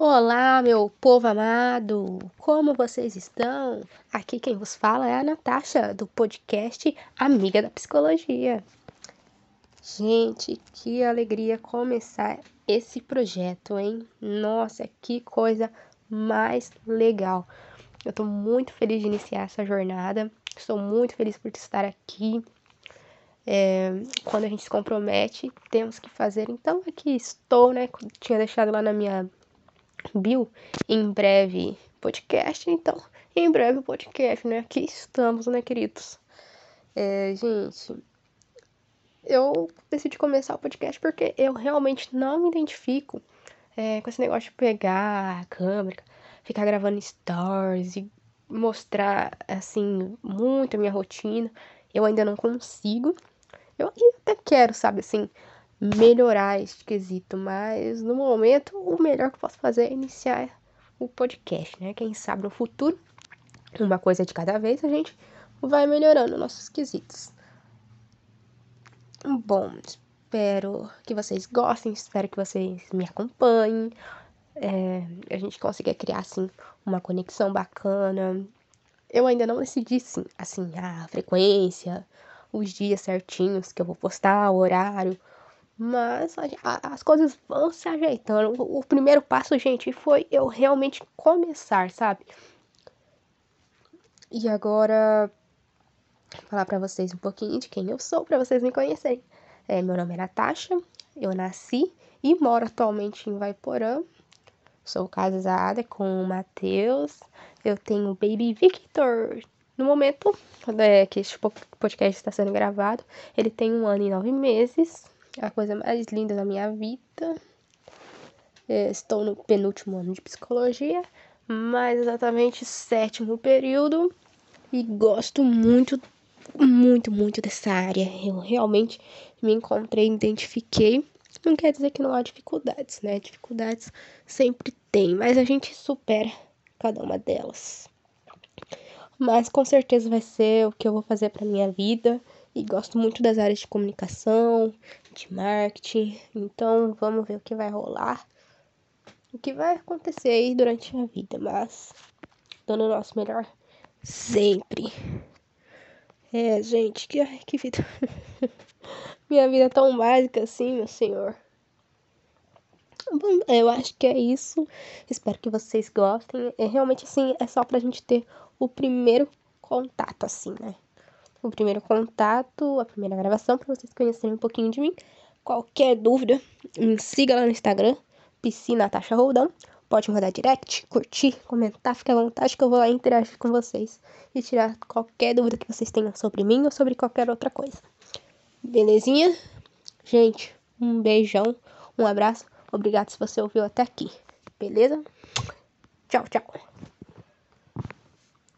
Olá, meu povo amado! Como vocês estão? Aqui quem vos fala é a Natasha, do podcast Amiga da Psicologia. Gente, que alegria começar esse projeto, hein? Nossa, que coisa mais legal! Eu tô muito feliz de iniciar essa jornada, estou muito feliz por estar aqui. É, quando a gente se compromete, temos que fazer. Então, aqui estou, né? Tinha deixado lá na minha Bill, em breve podcast, então, em breve podcast, né? Aqui estamos, né, queridos? É, gente, eu decidi começar o podcast porque eu realmente não me identifico é, com esse negócio de pegar a câmera, ficar gravando stories e mostrar, assim, muito a minha rotina. Eu ainda não consigo. Eu até quero, sabe, assim, melhorar este quesito, mas no momento o melhor que eu posso fazer é iniciar o podcast, né? Quem sabe no futuro, uma coisa de cada vez, a gente vai melhorando nossos quesitos. Bom, espero que vocês gostem, espero que vocês me acompanhem, é, a gente consiga criar assim uma conexão bacana. Eu ainda não decidi sim, assim a frequência, os dias certinhos que eu vou postar, o horário, mas a, as coisas vão se ajeitando. O, o primeiro passo, gente, foi eu realmente começar, sabe? E agora falar para vocês um pouquinho de quem eu sou, para vocês me conhecerem. É, meu nome é Natasha, eu nasci e moro atualmente em Vaiporã. Sou casada com o Matheus. Eu tenho o Baby Victor. No momento é, que este podcast está sendo gravado, ele tem um ano e nove meses a coisa mais linda da minha vida. É, estou no penúltimo ano de psicologia, mais exatamente sétimo período, e gosto muito, muito, muito dessa área. Eu realmente me encontrei, identifiquei. Não quer dizer que não há dificuldades, né? Dificuldades sempre tem, mas a gente supera cada uma delas. Mas com certeza vai ser o que eu vou fazer para minha vida e gosto muito das áreas de comunicação, de marketing. Então vamos ver o que vai rolar, o que vai acontecer aí durante a vida, mas dando o nosso melhor sempre. É, gente, que, que vida. Minha vida é tão básica assim, meu senhor. Bom, eu acho que é isso. Espero que vocês gostem. É realmente assim, é só pra gente ter o primeiro contato, assim, né? O primeiro contato, a primeira gravação, para vocês conhecerem um pouquinho de mim. Qualquer dúvida, me siga lá no Instagram, Piscina Natasha Roldão. Pode mandar direct, curtir, comentar, fica à vontade que eu vou lá interagir com vocês e tirar qualquer dúvida que vocês tenham sobre mim ou sobre qualquer outra coisa. Belezinha? Gente, um beijão, um abraço. Obrigado se você ouviu até aqui. Beleza? Tchau, tchau.